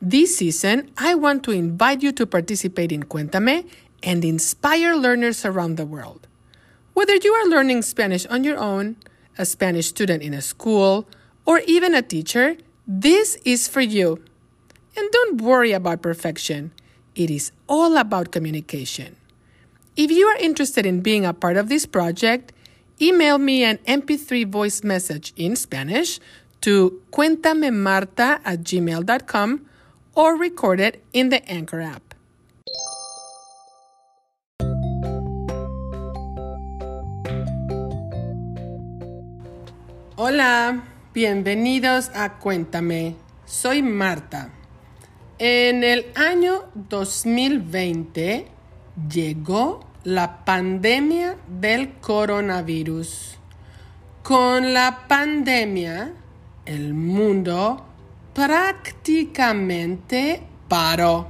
This season, I want to invite you to participate in Cuéntame and inspire learners around the world. Whether you are learning Spanish on your own, a Spanish student in a school, or even a teacher, this is for you. And don't worry about perfection. It is all about communication. If you are interested in being a part of this project, email me an MP3 voice message in Spanish to cuentamemarta at gmail.com or record it in the Anchor app. Hola, bienvenidos a Cuéntame. Soy Marta. En el año 2020 llegó la pandemia del coronavirus. Con la pandemia, el mundo prácticamente paró.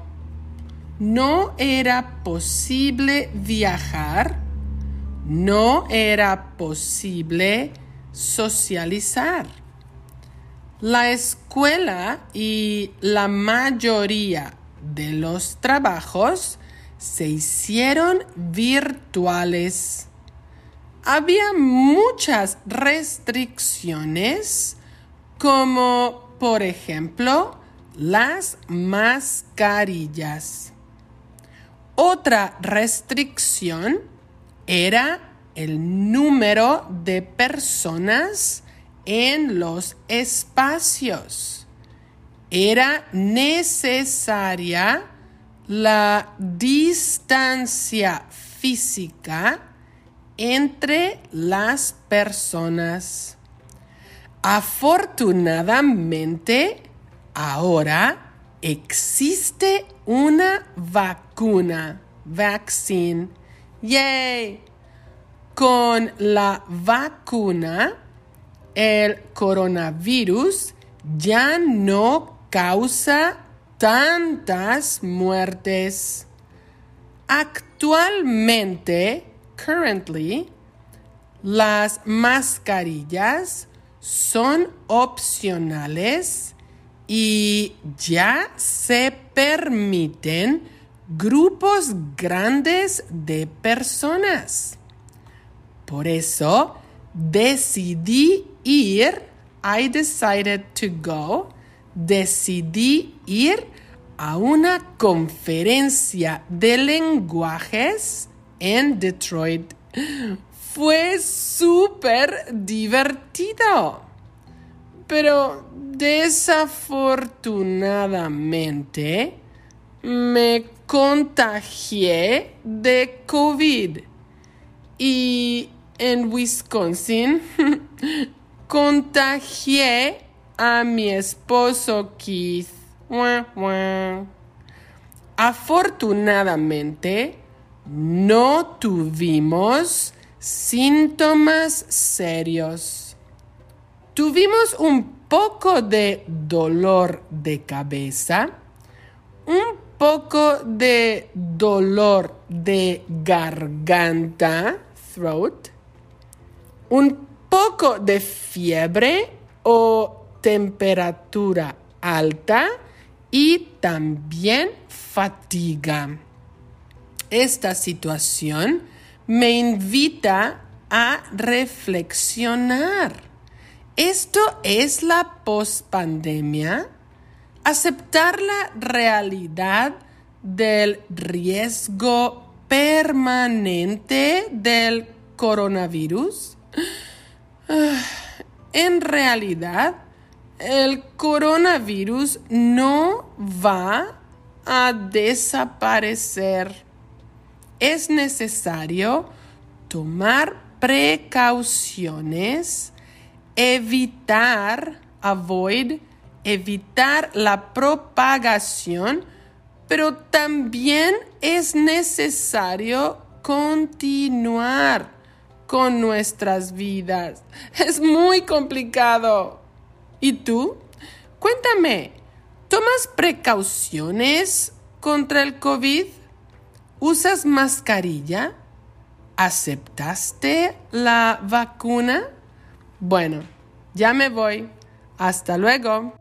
No era posible viajar, no era posible socializar. La escuela y la mayoría de los trabajos se hicieron virtuales. Había muchas restricciones como por ejemplo las mascarillas. Otra restricción era el número de personas en los espacios. Era necesaria la distancia física entre las personas. Afortunadamente, ahora existe una vacuna, vaccine. ¡Yay! Con la vacuna, el coronavirus ya no causa tantas muertes. Actualmente, currently, las mascarillas son opcionales y ya se permiten grupos grandes de personas. Por eso decidí ir, I decided to go, decidí ir a una conferencia de lenguajes en Detroit. Fue súper divertido. Pero desafortunadamente me contagié de COVID. Y en Wisconsin contagié a mi esposo Keith. Afortunadamente, no tuvimos síntomas serios. Tuvimos un poco de dolor de cabeza, un poco de dolor de garganta, throat, un poco de fiebre o temperatura alta y también fatiga. Esta situación me invita a reflexionar. ¿Esto es la pospandemia? Aceptar la realidad del riesgo permanente del coronavirus. Ah, en realidad, el coronavirus no va a desaparecer. Es necesario tomar precauciones, evitar, avoid, evitar la propagación, pero también es necesario continuar con nuestras vidas. Es muy complicado. ¿Y tú? Cuéntame, ¿tomas precauciones contra el COVID? ¿Usas mascarilla? ¿Aceptaste la vacuna? Bueno, ya me voy. Hasta luego.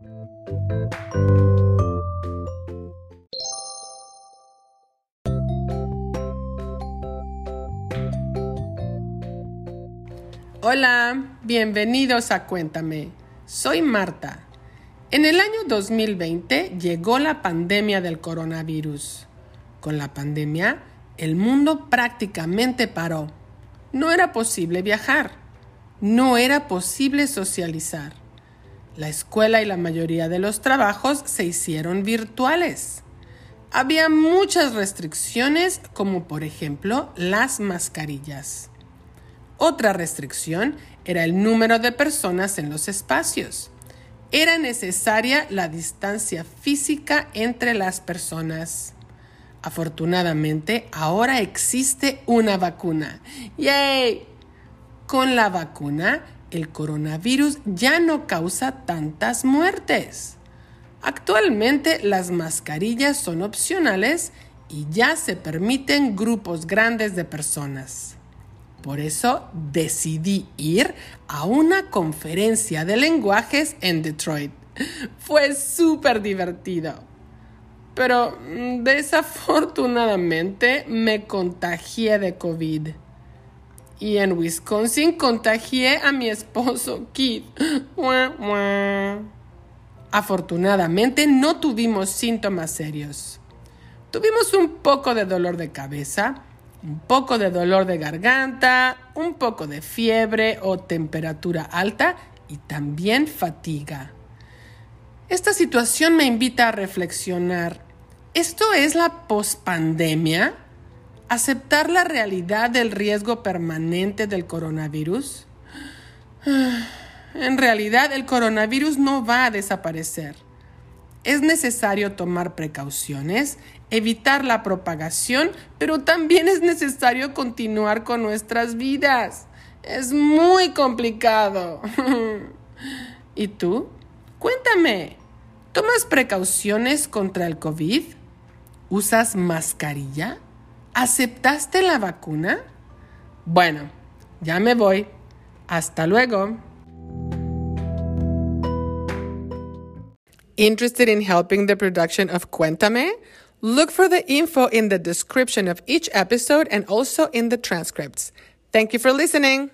Hola, bienvenidos a Cuéntame. Soy Marta. En el año 2020 llegó la pandemia del coronavirus. Con la pandemia, el mundo prácticamente paró. No era posible viajar. No era posible socializar. La escuela y la mayoría de los trabajos se hicieron virtuales. Había muchas restricciones como por ejemplo las mascarillas. Otra restricción era el número de personas en los espacios. Era necesaria la distancia física entre las personas. Afortunadamente, ahora existe una vacuna. ¡Yay! Con la vacuna, el coronavirus ya no causa tantas muertes. Actualmente las mascarillas son opcionales y ya se permiten grupos grandes de personas. Por eso decidí ir a una conferencia de lenguajes en Detroit. Fue súper divertido. Pero mm, desafortunadamente me contagié de COVID. Y en Wisconsin contagié a mi esposo Keith. Afortunadamente no tuvimos síntomas serios. Tuvimos un poco de dolor de cabeza un poco de dolor de garganta, un poco de fiebre o temperatura alta y también fatiga. Esta situación me invita a reflexionar. ¿Esto es la pospandemia? ¿Aceptar la realidad del riesgo permanente del coronavirus? En realidad el coronavirus no va a desaparecer. Es necesario tomar precauciones evitar la propagación, pero también es necesario continuar con nuestras vidas. Es muy complicado. ¿Y tú? Cuéntame, ¿tomas precauciones contra el COVID? ¿Usas mascarilla? ¿Aceptaste la vacuna? Bueno, ya me voy. Hasta luego. Interested in helping the production of Cuéntame? Look for the info in the description of each episode and also in the transcripts. Thank you for listening.